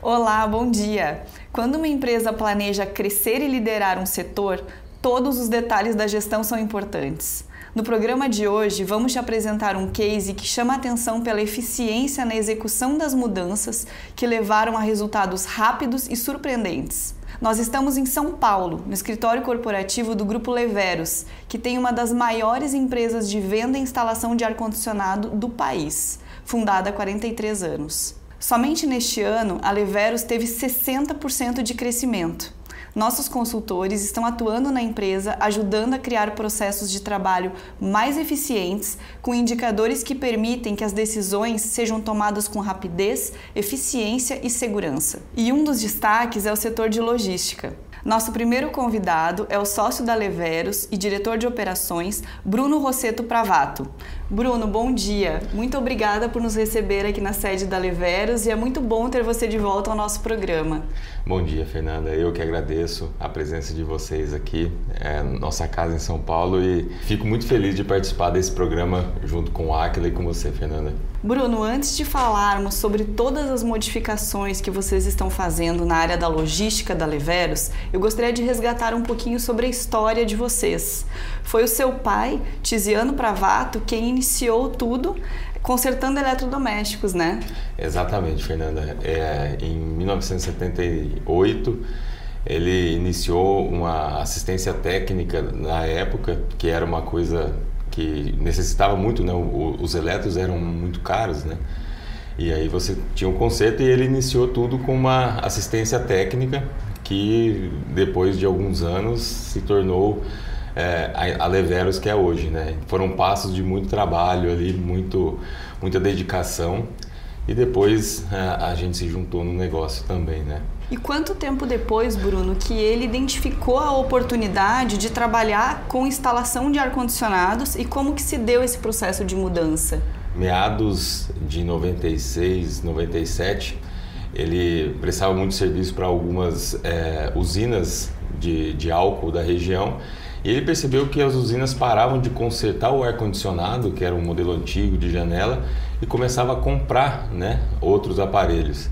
Olá, bom dia! Quando uma empresa planeja crescer e liderar um setor, todos os detalhes da gestão são importantes. No programa de hoje, vamos te apresentar um case que chama atenção pela eficiência na execução das mudanças que levaram a resultados rápidos e surpreendentes. Nós estamos em São Paulo, no escritório corporativo do Grupo Leveros, que tem uma das maiores empresas de venda e instalação de ar-condicionado do país, fundada há 43 anos. Somente neste ano, a Leveros teve 60% de crescimento. Nossos consultores estão atuando na empresa, ajudando a criar processos de trabalho mais eficientes, com indicadores que permitem que as decisões sejam tomadas com rapidez, eficiência e segurança. E um dos destaques é o setor de logística. Nosso primeiro convidado é o sócio da Leveros e diretor de operações, Bruno Rosseto Pravato. Bruno, bom dia. Muito obrigada por nos receber aqui na sede da Leveros e é muito bom ter você de volta ao nosso programa. Bom dia, Fernanda. Eu que agradeço a presença de vocês aqui, é nossa casa em São Paulo e fico muito feliz de participar desse programa junto com o Aquila e com você, Fernanda. Bruno, antes de falarmos sobre todas as modificações que vocês estão fazendo na área da logística da Leveros, eu gostaria de resgatar um pouquinho sobre a história de vocês. Foi o seu pai, Tiziano Pravato, quem iniciou tudo consertando eletrodomésticos, né? Exatamente, Fernanda. É, em 1978, ele iniciou uma assistência técnica na época, que era uma coisa que necessitava muito, né? os elétrons eram muito caros, né? E aí você tinha um conserto e ele iniciou tudo com uma assistência técnica que depois de alguns anos se tornou é, a Leveros que é hoje, né? Foram passos de muito trabalho ali, muito, muita dedicação e depois a, é, a gente se juntou no negócio também, né? E quanto tempo depois, Bruno, que ele identificou a oportunidade de trabalhar com instalação de ar-condicionados e como que se deu esse processo de mudança? Meados de 96, 97, ele prestava muito serviço para algumas é, usinas de, de álcool da região e ele percebeu que as usinas paravam de consertar o ar-condicionado, que era um modelo antigo de janela, e começava a comprar né, outros aparelhos.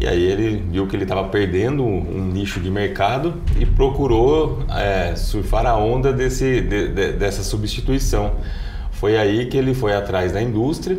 E aí ele viu que ele estava perdendo um nicho de mercado e procurou é, surfar a onda desse, de, de, dessa substituição. Foi aí que ele foi atrás da indústria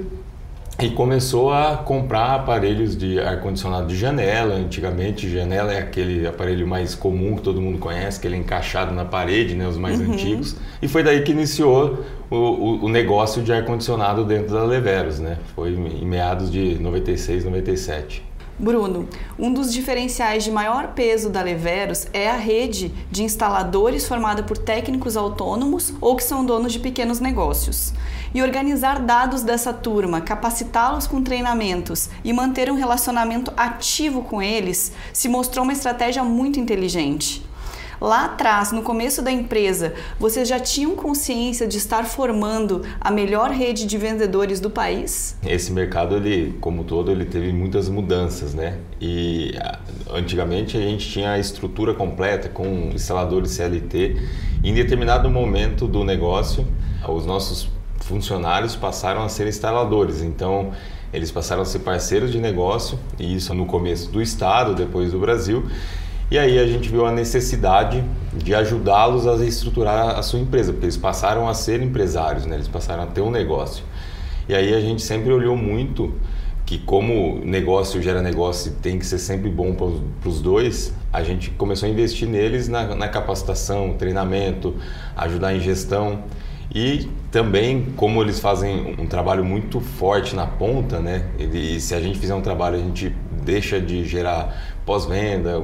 e começou a comprar aparelhos de ar-condicionado de janela. Antigamente, janela é aquele aparelho mais comum que todo mundo conhece, aquele encaixado na parede, né, os mais uhum. antigos. E foi daí que iniciou o, o, o negócio de ar-condicionado dentro da Leveros, né? Foi em meados de 96, 97. Bruno, um dos diferenciais de maior peso da Leveros é a rede de instaladores formada por técnicos autônomos ou que são donos de pequenos negócios. E organizar dados dessa turma, capacitá-los com treinamentos e manter um relacionamento ativo com eles se mostrou uma estratégia muito inteligente. Lá atrás, no começo da empresa, vocês já tinham consciência de estar formando a melhor rede de vendedores do país? Esse mercado, ele, como todo, ele teve muitas mudanças, né? E antigamente a gente tinha a estrutura completa com instaladores CLT. Em determinado momento do negócio, os nossos funcionários passaram a ser instaladores. Então, eles passaram a ser parceiros de negócio, e isso no começo do estado, depois do Brasil. E aí a gente viu a necessidade de ajudá-los a estruturar a sua empresa, porque eles passaram a ser empresários, né? eles passaram a ter um negócio. E aí a gente sempre olhou muito que como negócio gera negócio e tem que ser sempre bom para os dois, a gente começou a investir neles na, na capacitação, treinamento, ajudar em gestão. E também, como eles fazem um trabalho muito forte na ponta, né? E se a gente fizer um trabalho, a gente deixa de gerar pós-venda.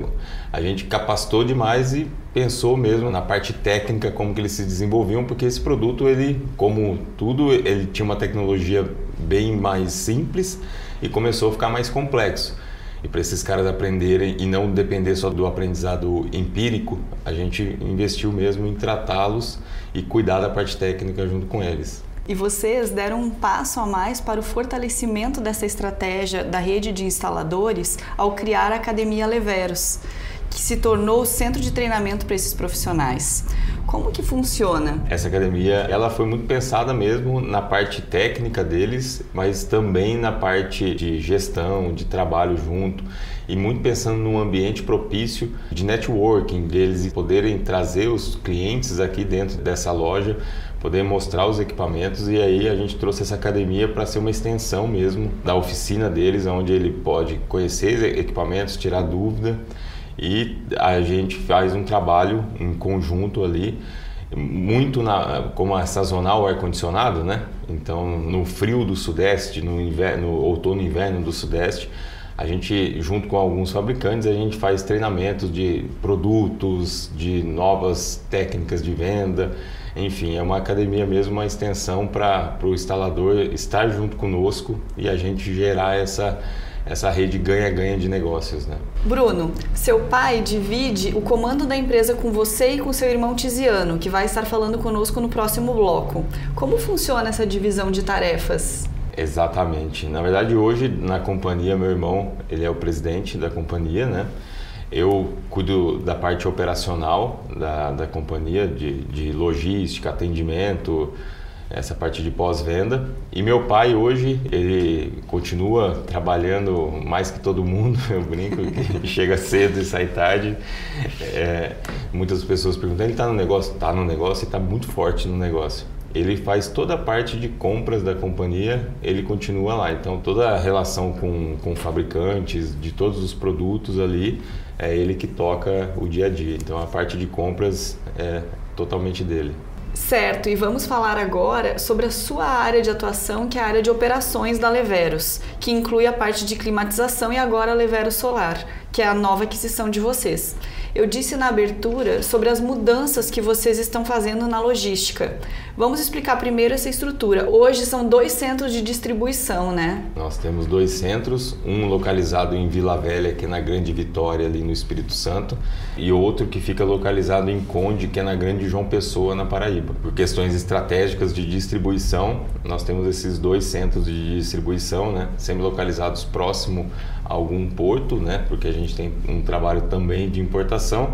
A gente capacitou demais e pensou mesmo na parte técnica como que eles se desenvolviam, porque esse produto ele, como tudo, ele tinha uma tecnologia bem mais simples e começou a ficar mais complexo. E para esses caras aprenderem e não depender só do aprendizado empírico, a gente investiu mesmo em tratá-los e cuidar da parte técnica junto com eles. E vocês deram um passo a mais para o fortalecimento dessa estratégia da rede de instaladores ao criar a Academia Leveros, que se tornou o centro de treinamento para esses profissionais. Como que funciona? Essa academia, ela foi muito pensada mesmo na parte técnica deles, mas também na parte de gestão, de trabalho junto e muito pensando num ambiente propício de networking deles poderem trazer os clientes aqui dentro dessa loja poder mostrar os equipamentos e aí a gente trouxe essa academia para ser uma extensão mesmo da oficina deles, onde ele pode conhecer equipamentos, tirar dúvida e a gente faz um trabalho em conjunto ali muito na, como é sazonal ar condicionado, né? Então no frio do sudeste, no inverno, no outono e inverno do sudeste, a gente junto com alguns fabricantes a gente faz treinamentos de produtos, de novas técnicas de venda enfim, é uma academia mesmo, uma extensão para o instalador estar junto conosco e a gente gerar essa, essa rede ganha-ganha de negócios. Né? Bruno, seu pai divide o comando da empresa com você e com seu irmão Tiziano, que vai estar falando conosco no próximo bloco. Como funciona essa divisão de tarefas? Exatamente. Na verdade, hoje na companhia, meu irmão, ele é o presidente da companhia, né? Eu cuido da parte operacional da, da companhia, de, de logística, atendimento, essa parte de pós-venda. E meu pai hoje, ele continua trabalhando mais que todo mundo, eu brinco, que chega cedo e sai tarde. É, muitas pessoas perguntam, ele está no negócio? Está no negócio e está muito forte no negócio. Ele faz toda a parte de compras da companhia, ele continua lá. Então toda a relação com, com fabricantes de todos os produtos ali, é ele que toca o dia a dia. Então a parte de compras é totalmente dele. Certo, e vamos falar agora sobre a sua área de atuação, que é a área de operações da Leveros, que inclui a parte de climatização e agora a Leveros Solar, que é a nova aquisição de vocês. Eu disse na abertura sobre as mudanças que vocês estão fazendo na logística. Vamos explicar primeiro essa estrutura. Hoje são dois centros de distribuição, né? Nós temos dois centros, um localizado em Vila Velha, que é na Grande Vitória, ali no Espírito Santo, e outro que fica localizado em Conde, que é na Grande João Pessoa, na Paraíba. Por questões estratégicas de distribuição, nós temos esses dois centros de distribuição, né, sempre localizados próximo algum porto, né, porque a gente tem um trabalho também de importação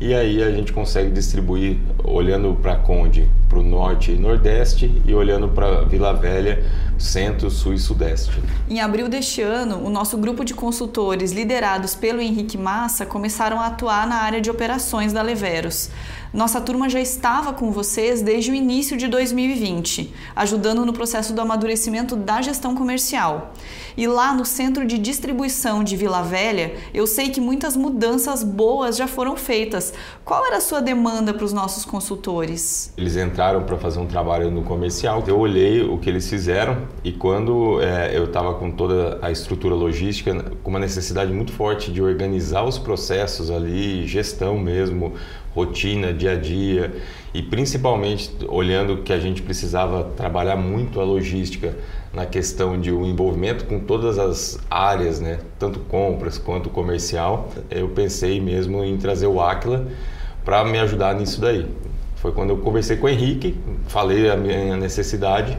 e aí a gente consegue distribuir olhando para Conde, para o norte e nordeste e olhando para Vila Velha, centro, sul e sudeste. Em abril deste ano, o nosso grupo de consultores liderados pelo Henrique Massa começaram a atuar na área de operações da Leveros. Nossa turma já estava com vocês desde o início de 2020, ajudando no processo do amadurecimento da gestão comercial. E lá no centro de distribuição de Vila Velha, eu sei que muitas mudanças boas já foram feitas. Qual era a sua demanda para os nossos consultores? Eles entraram para fazer um trabalho no comercial. Eu olhei o que eles fizeram e quando é, eu estava com toda a estrutura logística, com uma necessidade muito forte de organizar os processos ali, gestão mesmo, rotina, dia a dia e principalmente olhando que a gente precisava trabalhar muito a logística na questão de um envolvimento com todas as áreas, né, tanto compras quanto comercial, eu pensei mesmo em trazer o Aquila para me ajudar nisso daí. Foi quando eu conversei com o Henrique, falei a minha necessidade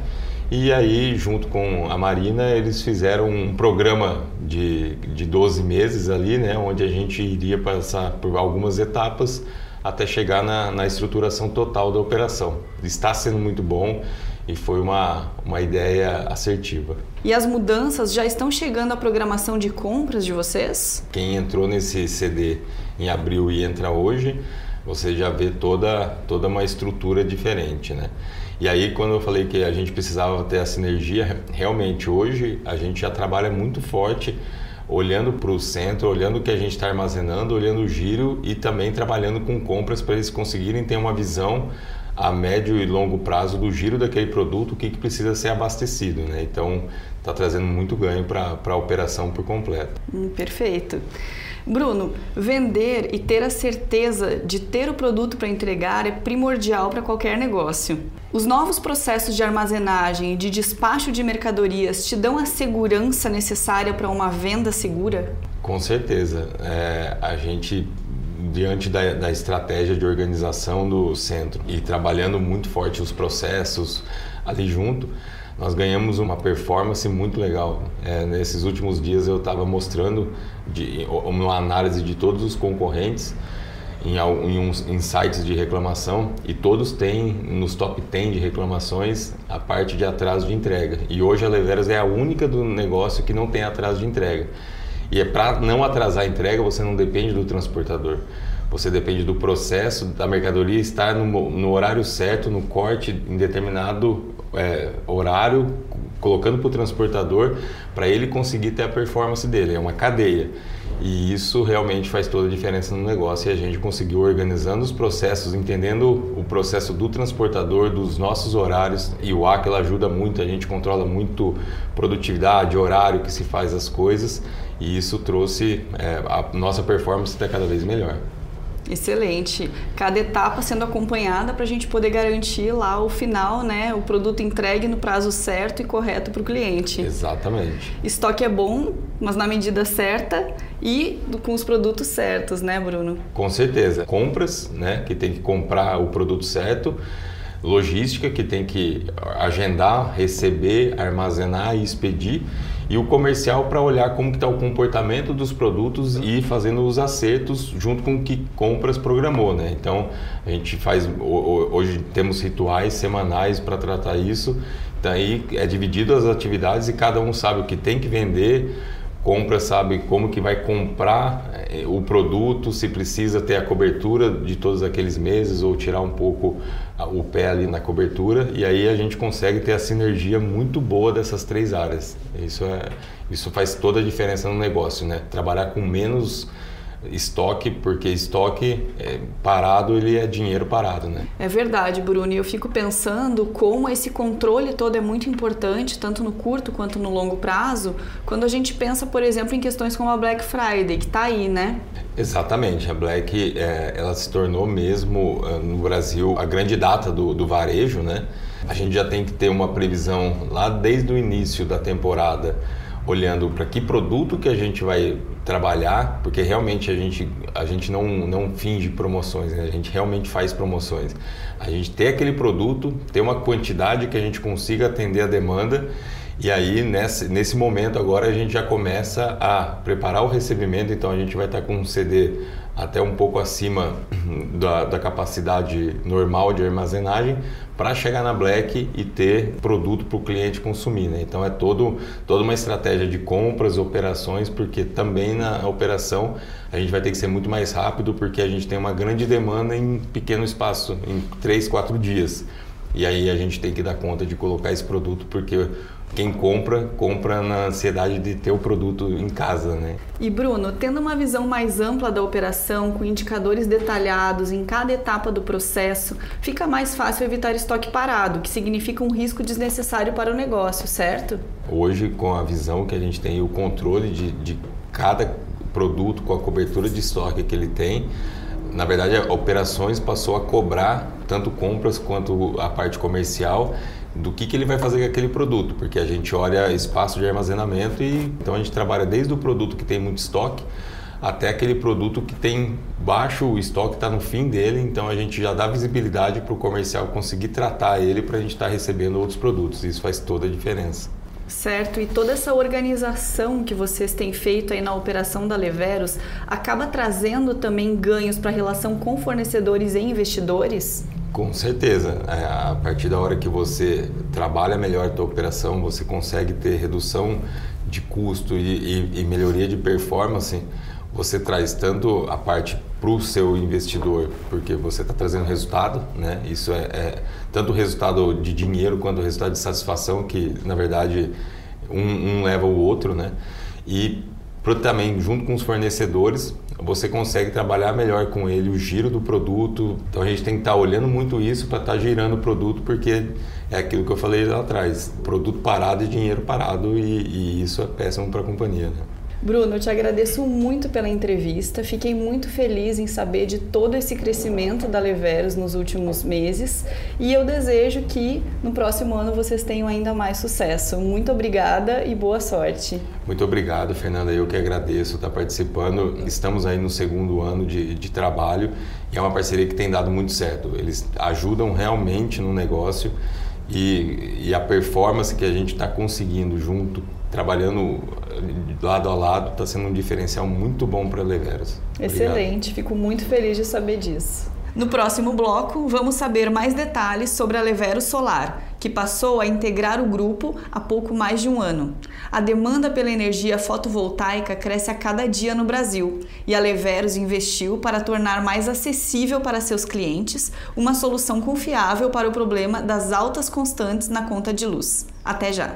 e aí, junto com a Marina, eles fizeram um programa de, de 12 meses ali, né, onde a gente iria passar por algumas etapas até chegar na, na estruturação total da operação. Está sendo muito bom e foi uma, uma ideia assertiva. E as mudanças já estão chegando à programação de compras de vocês? Quem entrou nesse CD em abril e entra hoje, você já vê toda, toda uma estrutura diferente, né? E aí, quando eu falei que a gente precisava ter a sinergia, realmente hoje a gente já trabalha muito forte olhando para o centro, olhando o que a gente está armazenando, olhando o giro e também trabalhando com compras para eles conseguirem ter uma visão a médio e longo prazo do giro daquele produto, o que, que precisa ser abastecido. Né? Então, está trazendo muito ganho para a operação por completo. Hum, perfeito. Bruno, vender e ter a certeza de ter o produto para entregar é primordial para qualquer negócio. Os novos processos de armazenagem e de despacho de mercadorias te dão a segurança necessária para uma venda segura? Com certeza. É, a gente diante da, da, estratégia de organização do centro e trabalhando muito forte os processos ali junto, nós ganhamos uma performance muito legal. É, nesses últimos dias eu estava mostrando de, uma análise de todos os concorrentes em, em uns insights de reclamação e todos têm nos top 10 de reclamações a parte de atraso de entrega. E hoje a Leveras é a única do negócio que não tem atraso de entrega. E é para não atrasar a entrega, você não depende do transportador. Você depende do processo da mercadoria estar no, no horário certo, no corte em determinado é, horário, colocando para o transportador para ele conseguir ter a performance dele. É uma cadeia. E isso realmente faz toda a diferença no negócio e a gente conseguiu organizando os processos, entendendo o processo do transportador, dos nossos horários e o Aquila ajuda muito, a gente controla muito produtividade, horário que se faz as coisas e isso trouxe é, a nossa performance até cada vez melhor. Excelente. Cada etapa sendo acompanhada para a gente poder garantir lá o final, né? O produto entregue no prazo certo e correto para o cliente. Exatamente. Estoque é bom, mas na medida certa e com os produtos certos, né, Bruno? Com certeza. Compras, né? Que tem que comprar o produto certo logística que tem que agendar, receber, armazenar e expedir e o comercial para olhar como está o comportamento dos produtos e ir fazendo os acertos junto com o que compras programou, né? Então a gente faz hoje temos rituais semanais para tratar isso. Daí é dividido as atividades e cada um sabe o que tem que vender, compra sabe como que vai comprar eh, o produto, se precisa ter a cobertura de todos aqueles meses ou tirar um pouco o pé ali na cobertura e aí a gente consegue ter a sinergia muito boa dessas três áreas. Isso é isso faz toda a diferença no negócio, né? Trabalhar com menos estoque, porque estoque é, parado ele é dinheiro parado, né? É verdade, Bruno. E eu fico pensando como esse controle todo é muito importante, tanto no curto quanto no longo prazo, quando a gente pensa, por exemplo, em questões como a Black Friday, que está aí, né? Exatamente. A Black é, ela se tornou mesmo é, no Brasil a grande data do, do varejo, né? A gente já tem que ter uma previsão lá desde o início da temporada olhando para que produto que a gente vai trabalhar, porque realmente a gente, a gente não, não finge promoções, né? a gente realmente faz promoções. A gente tem aquele produto, tem uma quantidade que a gente consiga atender a demanda e aí, nesse, nesse momento agora, a gente já começa a preparar o recebimento, então a gente vai estar com um CD até um pouco acima da, da capacidade normal de armazenagem para chegar na Black e ter produto para o cliente consumir. Né? Então é todo, toda uma estratégia de compras, operações, porque também na operação a gente vai ter que ser muito mais rápido porque a gente tem uma grande demanda em pequeno espaço, em 3, 4 dias. E aí a gente tem que dar conta de colocar esse produto porque quem compra, compra na ansiedade de ter o produto em casa, né? E Bruno, tendo uma visão mais ampla da operação, com indicadores detalhados em cada etapa do processo, fica mais fácil evitar estoque parado, que significa um risco desnecessário para o negócio, certo? Hoje, com a visão que a gente tem, o controle de, de cada produto, com a cobertura de estoque que ele tem, na verdade, a operações passou a cobrar tanto compras quanto a parte comercial do que, que ele vai fazer com aquele produto, porque a gente olha espaço de armazenamento e então a gente trabalha desde o produto que tem muito estoque até aquele produto que tem baixo o estoque está no fim dele, então a gente já dá visibilidade para o comercial conseguir tratar ele para a gente estar tá recebendo outros produtos. Isso faz toda a diferença. Certo, e toda essa organização que vocês têm feito aí na operação da Leveros acaba trazendo também ganhos para a relação com fornecedores e investidores? Com certeza. É, a partir da hora que você trabalha melhor a tua operação, você consegue ter redução de custo e, e, e melhoria de performance, você traz tanto a parte para o seu investidor, porque você está trazendo resultado, né? Isso é, é tanto o resultado de dinheiro quanto o resultado de satisfação, que na verdade um, um leva o outro, né? E também junto com os fornecedores, você consegue trabalhar melhor com ele o giro do produto. Então a gente tem que estar tá olhando muito isso para estar tá girando o produto, porque é aquilo que eu falei lá atrás: produto parado e dinheiro parado, e, e isso é péssimo para a companhia. Né? Bruno, eu te agradeço muito pela entrevista. Fiquei muito feliz em saber de todo esse crescimento da Leveros nos últimos meses e eu desejo que no próximo ano vocês tenham ainda mais sucesso. Muito obrigada e boa sorte. Muito obrigado, Fernanda. Eu que agradeço estar participando. Estamos aí no segundo ano de, de trabalho e é uma parceria que tem dado muito certo. Eles ajudam realmente no negócio e, e a performance que a gente está conseguindo junto trabalhando lado a lado está sendo um diferencial muito bom para a Leveros. Excelente, fico muito feliz de saber disso. No próximo bloco, vamos saber mais detalhes sobre a Levero Solar, que passou a integrar o grupo há pouco mais de um ano. A demanda pela energia fotovoltaica cresce a cada dia no Brasil e a Leveros investiu para tornar mais acessível para seus clientes uma solução confiável para o problema das altas constantes na conta de luz. Até já!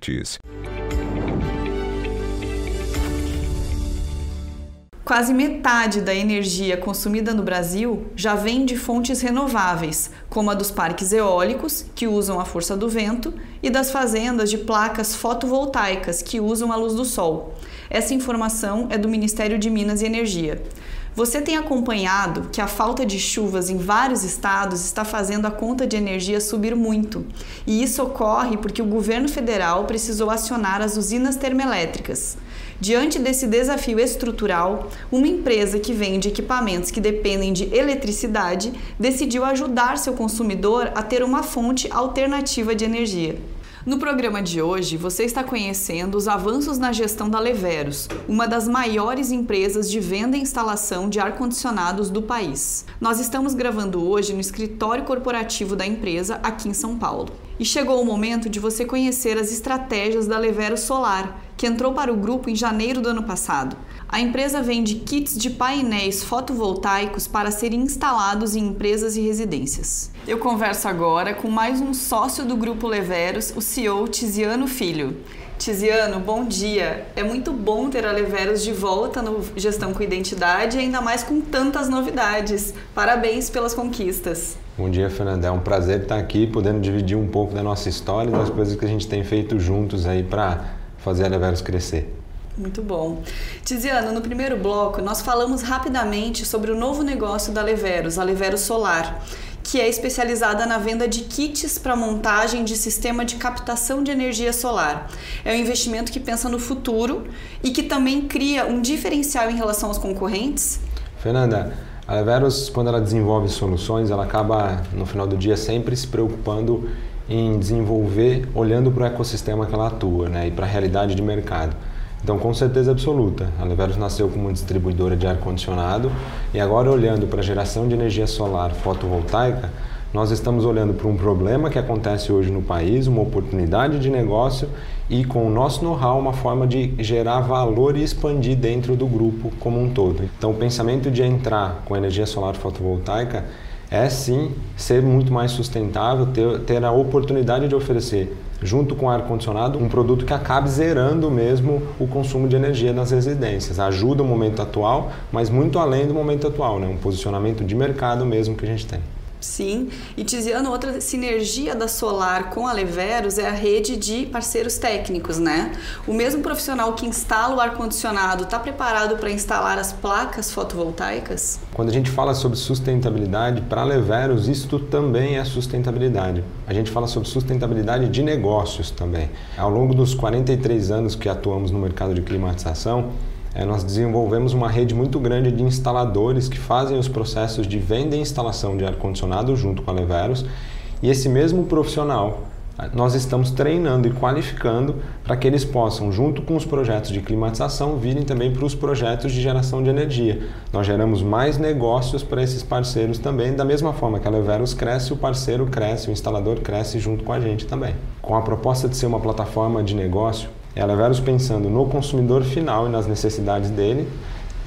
Quase metade da energia consumida no Brasil já vem de fontes renováveis, como a dos parques eólicos, que usam a força do vento, e das fazendas de placas fotovoltaicas, que usam a luz do sol. Essa informação é do Ministério de Minas e Energia. Você tem acompanhado que a falta de chuvas em vários estados está fazendo a conta de energia subir muito. E isso ocorre porque o governo federal precisou acionar as usinas termoelétricas. Diante desse desafio estrutural, uma empresa que vende equipamentos que dependem de eletricidade decidiu ajudar seu consumidor a ter uma fonte alternativa de energia. No programa de hoje, você está conhecendo os avanços na gestão da Leveros, uma das maiores empresas de venda e instalação de ar-condicionados do país. Nós estamos gravando hoje no escritório corporativo da empresa aqui em São Paulo. E chegou o momento de você conhecer as estratégias da Levero Solar, que entrou para o grupo em janeiro do ano passado. A empresa vende kits de painéis fotovoltaicos para serem instalados em empresas e residências. Eu converso agora com mais um sócio do grupo Leveros, o CEO Tiziano Filho. Tiziano, bom dia. É muito bom ter a Leveros de volta no Gestão com Identidade, ainda mais com tantas novidades. Parabéns pelas conquistas. Bom dia, Fernanda. É um prazer estar aqui, podendo dividir um pouco da nossa história e das coisas que a gente tem feito juntos aí para fazer a Leveros crescer. Muito bom. Tiziano, no primeiro bloco nós falamos rapidamente sobre o novo negócio da Leveros, a Leveros Solar, que é especializada na venda de kits para montagem de sistema de captação de energia solar. É um investimento que pensa no futuro e que também cria um diferencial em relação aos concorrentes? Fernanda, a Leveros, quando ela desenvolve soluções, ela acaba, no final do dia, sempre se preocupando em desenvolver olhando para o ecossistema que ela atua né, e para a realidade de mercado. Então, com certeza absoluta, a Leveros nasceu como distribuidora de ar-condicionado e agora olhando para a geração de energia solar fotovoltaica, nós estamos olhando para um problema que acontece hoje no país, uma oportunidade de negócio e com o nosso know-how uma forma de gerar valor e expandir dentro do grupo como um todo. Então, o pensamento de entrar com energia solar fotovoltaica é sim ser muito mais sustentável, ter, ter a oportunidade de oferecer, junto com ar-condicionado, um produto que acabe zerando mesmo o consumo de energia nas residências. Ajuda o momento atual, mas muito além do momento atual, né? um posicionamento de mercado mesmo que a gente tem. Sim, e Tiziano, outra sinergia da Solar com a Leveros é a rede de parceiros técnicos, né? O mesmo profissional que instala o ar-condicionado está preparado para instalar as placas fotovoltaicas? Quando a gente fala sobre sustentabilidade, para a Leveros, isto também é sustentabilidade. A gente fala sobre sustentabilidade de negócios também. Ao longo dos 43 anos que atuamos no mercado de climatização, é, nós desenvolvemos uma rede muito grande de instaladores que fazem os processos de venda e instalação de ar-condicionado junto com a Leveros. E esse mesmo profissional nós estamos treinando e qualificando para que eles possam, junto com os projetos de climatização, virem também para os projetos de geração de energia. Nós geramos mais negócios para esses parceiros também, da mesma forma que a Leveros cresce, o parceiro cresce, o instalador cresce junto com a gente também. Com a proposta de ser uma plataforma de negócio, é a Leveros pensando no consumidor final e nas necessidades dele,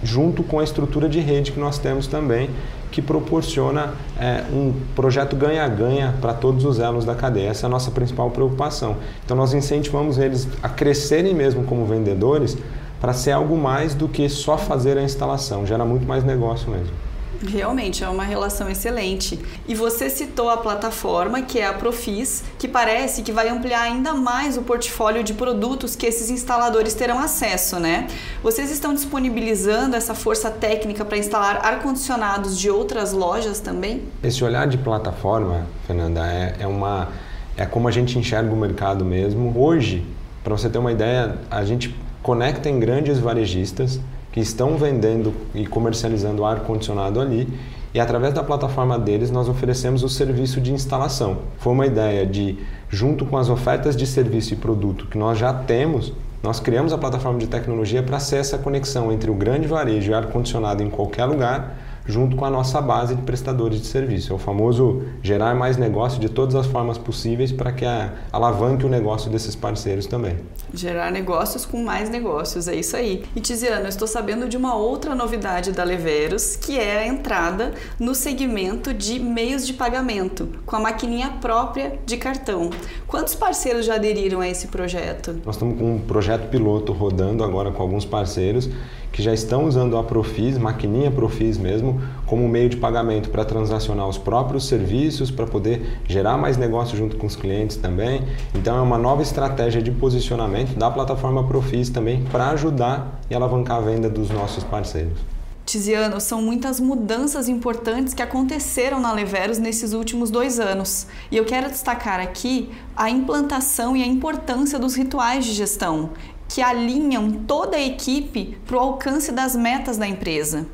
junto com a estrutura de rede que nós temos também, que proporciona é, um projeto ganha-ganha para todos os elos da cadeia. Essa é a nossa principal preocupação. Então, nós incentivamos eles a crescerem mesmo como vendedores para ser algo mais do que só fazer a instalação, gera muito mais negócio mesmo. Realmente é uma relação excelente. E você citou a plataforma, que é a Profis, que parece que vai ampliar ainda mais o portfólio de produtos que esses instaladores terão acesso, né? Vocês estão disponibilizando essa força técnica para instalar ar-condicionados de outras lojas também? Esse olhar de plataforma, Fernanda, é, é uma é como a gente enxerga o mercado mesmo. Hoje, para você ter uma ideia, a gente conecta em grandes varejistas que estão vendendo e comercializando ar-condicionado ali e através da plataforma deles nós oferecemos o serviço de instalação. Foi uma ideia de, junto com as ofertas de serviço e produto que nós já temos, nós criamos a plataforma de tecnologia para ser essa conexão entre o grande varejo e ar-condicionado em qualquer lugar junto com a nossa base de prestadores de serviço. É o famoso gerar mais negócio de todas as formas possíveis para que a, alavanque o negócio desses parceiros também. Gerar negócios com mais negócios, é isso aí. E Tiziana, eu estou sabendo de uma outra novidade da Leveros, que é a entrada no segmento de meios de pagamento, com a maquininha própria de cartão. Quantos parceiros já aderiram a esse projeto? Nós estamos com um projeto piloto rodando agora com alguns parceiros que já estão usando a Profis, maquininha Profis mesmo, como meio de pagamento para transacionar os próprios serviços, para poder gerar mais negócio junto com os clientes também. Então é uma nova estratégia de posicionamento da plataforma Profis também para ajudar e alavancar a venda dos nossos parceiros. Tiziano, são muitas mudanças importantes que aconteceram na Leveros nesses últimos dois anos. E eu quero destacar aqui a implantação e a importância dos rituais de gestão que alinham toda a equipe para o alcance das metas da empresa.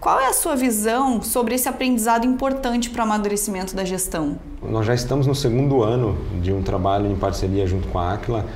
Qual é a sua visão sobre esse aprendizado importante para o amadurecimento da gestão? Nós já estamos no segundo ano de um trabalho em parceria junto com a Aquila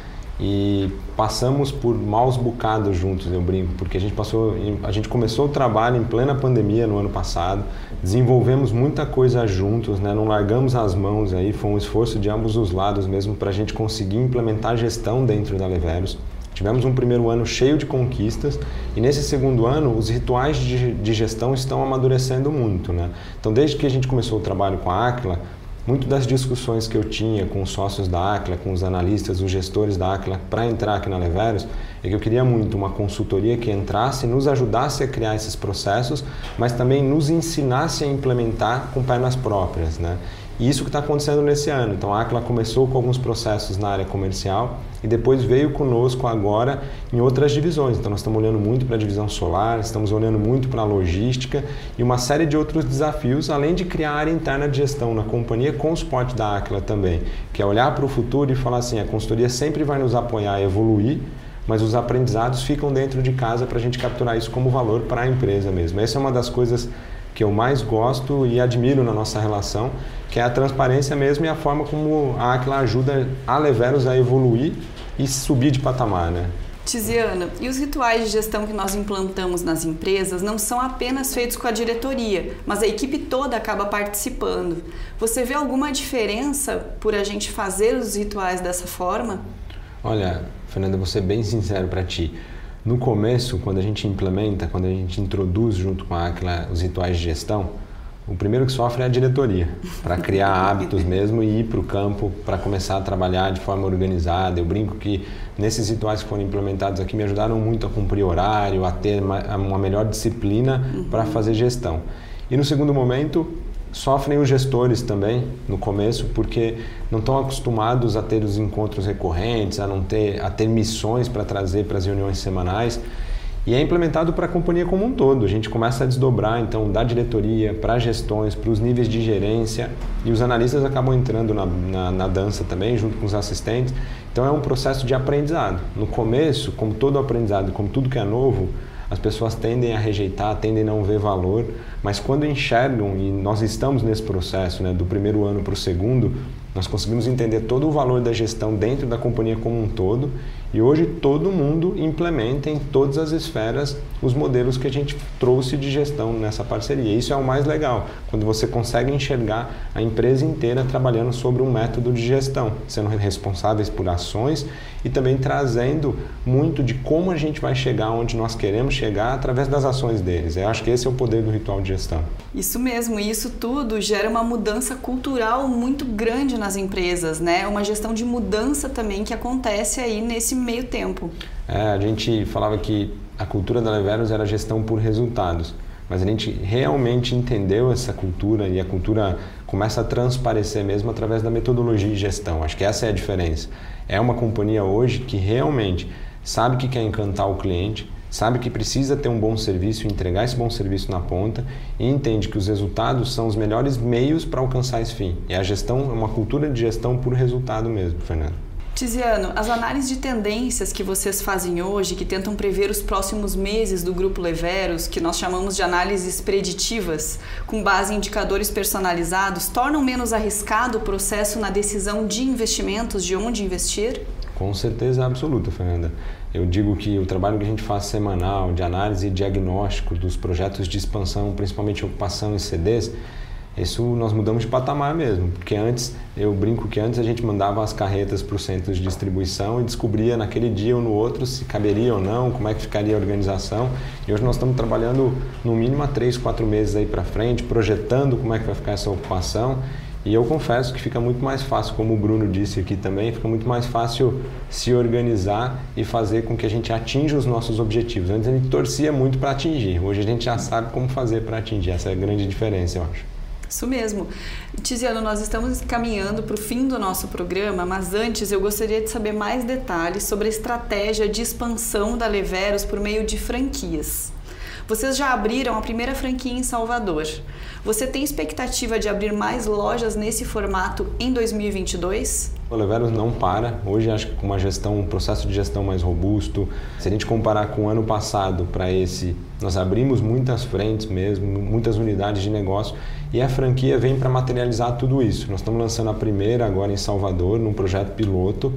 e passamos por maus bocados juntos, eu brinco, porque a gente passou, a gente começou o trabalho em plena pandemia no ano passado, desenvolvemos muita coisa juntos, né? não largamos as mãos aí, foi um esforço de ambos os lados mesmo para a gente conseguir implementar gestão dentro da Leveros. Tivemos um primeiro ano cheio de conquistas e nesse segundo ano os rituais de, gestão estão amadurecendo muito. Né? Então, desde que a gente começou o trabalho com a Aquila, muito das discussões que eu tinha com os sócios da Aquila, com os analistas, os gestores da Aquila para entrar aqui na Leveros, é que eu queria muito uma consultoria que entrasse nos ajudasse a criar esses processos, mas também nos ensinasse a implementar com pernas próprias. Né? E isso que está acontecendo nesse ano. Então a Aquila começou com alguns processos na área comercial e depois veio conosco agora em outras divisões. Então nós estamos olhando muito para a divisão solar, estamos olhando muito para a logística e uma série de outros desafios, além de criar área interna de gestão na companhia com o suporte da Aquila também, que é olhar para o futuro e falar assim, a consultoria sempre vai nos apoiar a evoluir, mas os aprendizados ficam dentro de casa para a gente capturar isso como valor para a empresa mesmo. Essa é uma das coisas que eu mais gosto e admiro na nossa relação, que é a transparência mesmo e a forma como a Aquila ajuda a Leveros a evoluir e subir de patamar, né? Tiziana, e os rituais de gestão que nós implantamos nas empresas não são apenas feitos com a diretoria, mas a equipe toda acaba participando. Você vê alguma diferença por a gente fazer os rituais dessa forma? Olha, Fernanda, vou ser bem sincero para ti. No começo, quando a gente implementa, quando a gente introduz junto com a Aquila os rituais de gestão, o primeiro que sofre é a diretoria, para criar hábitos mesmo e ir para o campo para começar a trabalhar de forma organizada. Eu brinco que nesses rituais que foram implementados aqui me ajudaram muito a cumprir horário, a ter uma, uma melhor disciplina para fazer gestão. E no segundo momento, Sofrem os gestores também no começo, porque não estão acostumados a ter os encontros recorrentes, a não ter, a ter missões para trazer para as reuniões semanais. E é implementado para a companhia como um todo. A gente começa a desdobrar, então, da diretoria para gestões, para os níveis de gerência, e os analistas acabam entrando na, na, na, dança também, junto com os assistentes. Então, é um processo de aprendizado. No começo, como todo aprendizado, como tudo que é novo, as pessoas tendem a rejeitar, tendem a não ver valor, mas quando enxergam, e nós estamos nesse processo, né, do primeiro ano para o segundo, Nós conseguimos entender todo o valor da gestão dentro da companhia como um todo e hoje todo mundo implementa em todas as esferas os modelos que a gente trouxe de gestão nessa parceria. Isso é o mais legal, quando você consegue enxergar a empresa inteira trabalhando sobre um método de gestão, sendo responsáveis por ações e também trazendo muito de como a gente vai chegar onde nós queremos chegar através das ações deles. Eu acho que esse é o poder do ritual de gestão. Isso mesmo, e isso tudo gera uma mudança cultural muito grande nas empresas, né? Uma gestão de mudança também que acontece aí nesse meio tempo. É, a gente falava que a cultura da Leveros era gestão por resultados, mas a gente realmente entendeu essa cultura e a cultura começa a transparecer mesmo através da metodologia de gestão. Acho que essa é a diferença. É uma companhia hoje que realmente sabe que quer encantar o cliente, sabe que precisa ter um bom serviço, entregar esse bom serviço na ponta e entende que os resultados são os melhores meios para alcançar esse fim. E a gestão é uma cultura de gestão por resultado mesmo, Fernando. Tiziano, as análises de tendências que vocês fazem hoje, que tentam prever os próximos meses do Grupo Leveros, que nós chamamos de análises preditivas, com base em indicadores personalizados, tornam menos arriscado o processo na decisão de investimentos, de onde investir? Com certeza absoluta, Fernanda. Eu digo que o trabalho que a gente faz semanal de análise e diagnóstico dos projetos de expansão, principalmente ocupação e CDs, isso nós mudamos de patamar mesmo, porque antes, eu brinco que antes a gente mandava as carretas para os centros de distribuição e descobria naquele dia ou no outro se caberia ou não, como é que ficaria a organização. E hoje nós estamos trabalhando no mínimo há três, quatro meses aí para frente, projetando como é que vai ficar essa ocupação. E eu confesso que fica muito mais fácil, como o Bruno disse aqui também, fica muito mais fácil se organizar e fazer com que a gente atinja os nossos objetivos. Antes a gente torcia muito para atingir, hoje a gente já sabe como fazer para atingir. Essa é a grande diferença, eu acho. Isso mesmo. Tiziano, nós estamos caminhando para o fim do nosso programa, mas antes eu gostaria de saber mais detalhes sobre a estratégia de expansão da Leveros por meio de franquias. Vocês já abriram a primeira franquia em Salvador. Você tem expectativa de abrir mais lojas nesse formato em 2022? O Leveros não para. Hoje acho que com uma gestão, um processo de gestão mais robusto. Se a gente comparar com o ano passado para esse, nós abrimos muitas frentes mesmo, muitas unidades de negócio e a franquia vem para materializar tudo isso. Nós estamos lançando a primeira agora em Salvador, num projeto piloto.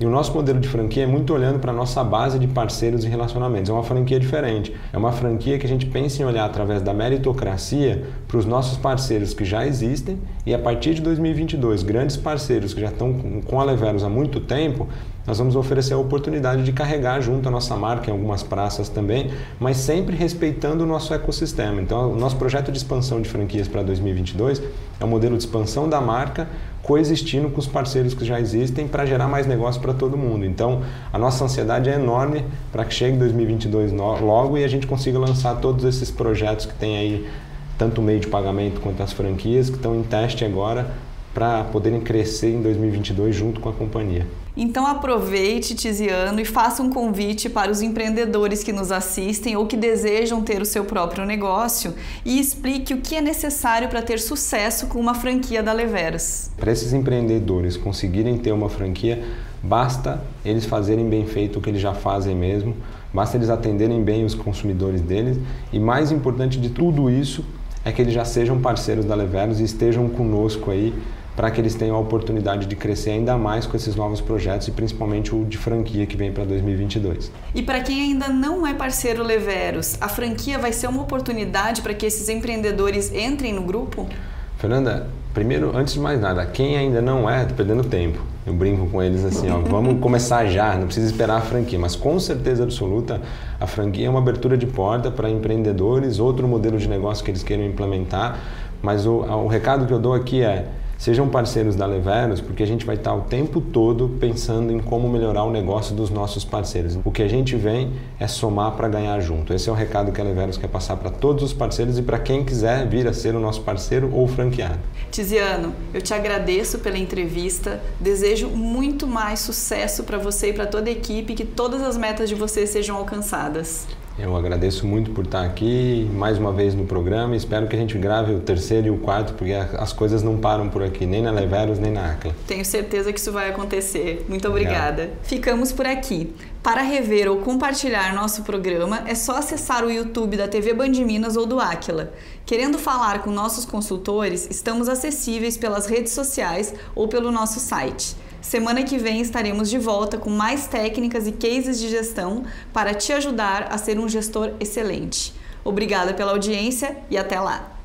E o nosso modelo de franquia é muito olhando para a nossa base de parceiros e relacionamentos. É uma franquia diferente. É uma franquia que a gente pensa em olhar através da meritocracia para os nossos parceiros que já existem e a partir de 2022, grandes parceiros que já estão com a Leveros há muito tempo, nós vamos oferecer a oportunidade de carregar junto a nossa marca em algumas praças também, mas sempre respeitando o nosso ecossistema. Então, o nosso projeto de expansão de franquias para 2022 é um modelo de expansão da marca coexistindo com os parceiros que já existem para gerar mais negócio para todo mundo. Então, a nossa ansiedade é enorme para que chegue 2022 logo e a gente consiga lançar todos esses projetos que tem aí, tanto o meio de pagamento quanto as franquias, que estão em teste agora, para poderem crescer em 2022 junto com a companhia. Então aproveite, Tiziano, e faça um convite para os empreendedores que nos assistem ou que desejam ter o seu próprio negócio e explique o que é necessário para ter sucesso com uma franquia da Leveras. Para esses empreendedores conseguirem ter uma franquia, basta eles fazerem bem feito o que eles já fazem mesmo, basta eles atenderem bem os consumidores deles e mais importante de tudo isso é que eles já sejam parceiros da Leveros e estejam conosco aí para que eles tenham a oportunidade de crescer ainda mais com esses novos projetos e principalmente o de franquia que vem para 2022. E para quem ainda não é parceiro Leveros, a franquia vai ser uma oportunidade para que esses empreendedores entrem no grupo? Fernanda, primeiro, antes de mais nada, quem ainda não é, está perdendo tempo. Eu brinco com eles assim, ó, vamos começar já, não precisa esperar a franquia, mas com certeza absoluta, a franquia é uma abertura de porta para empreendedores, outro modelo de negócio que eles queiram implementar, mas o, o recado que eu dou aqui é Sejam parceiros da Leveros, porque a gente vai estar o tempo todo pensando em como melhorar o negócio dos nossos parceiros. O que a gente vem é somar para ganhar junto. Esse é o recado que a Leveros quer passar para todos os parceiros e para quem quiser vir a ser o nosso parceiro ou franqueado. Tiziano, eu te agradeço pela entrevista. Desejo muito mais sucesso para você e para toda a equipe, que todas as metas de vocês sejam alcançadas. Eu agradeço muito por estar aqui mais uma vez no programa. Espero que a gente grave o terceiro e o quarto, porque as coisas não param por aqui, nem na Leveros, nem na Acla. Tenho certeza que isso vai acontecer. Muito obrigada. Legal. Ficamos por aqui. Para rever ou compartilhar nosso programa, é só acessar o YouTube da TV Band Minas ou do Aquila. Querendo falar com nossos consultores, estamos acessíveis pelas redes sociais ou pelo nosso site. Semana que vem estaremos de volta com mais técnicas e cases de gestão para te ajudar a ser um gestor excelente. Obrigada pela audiência e até lá!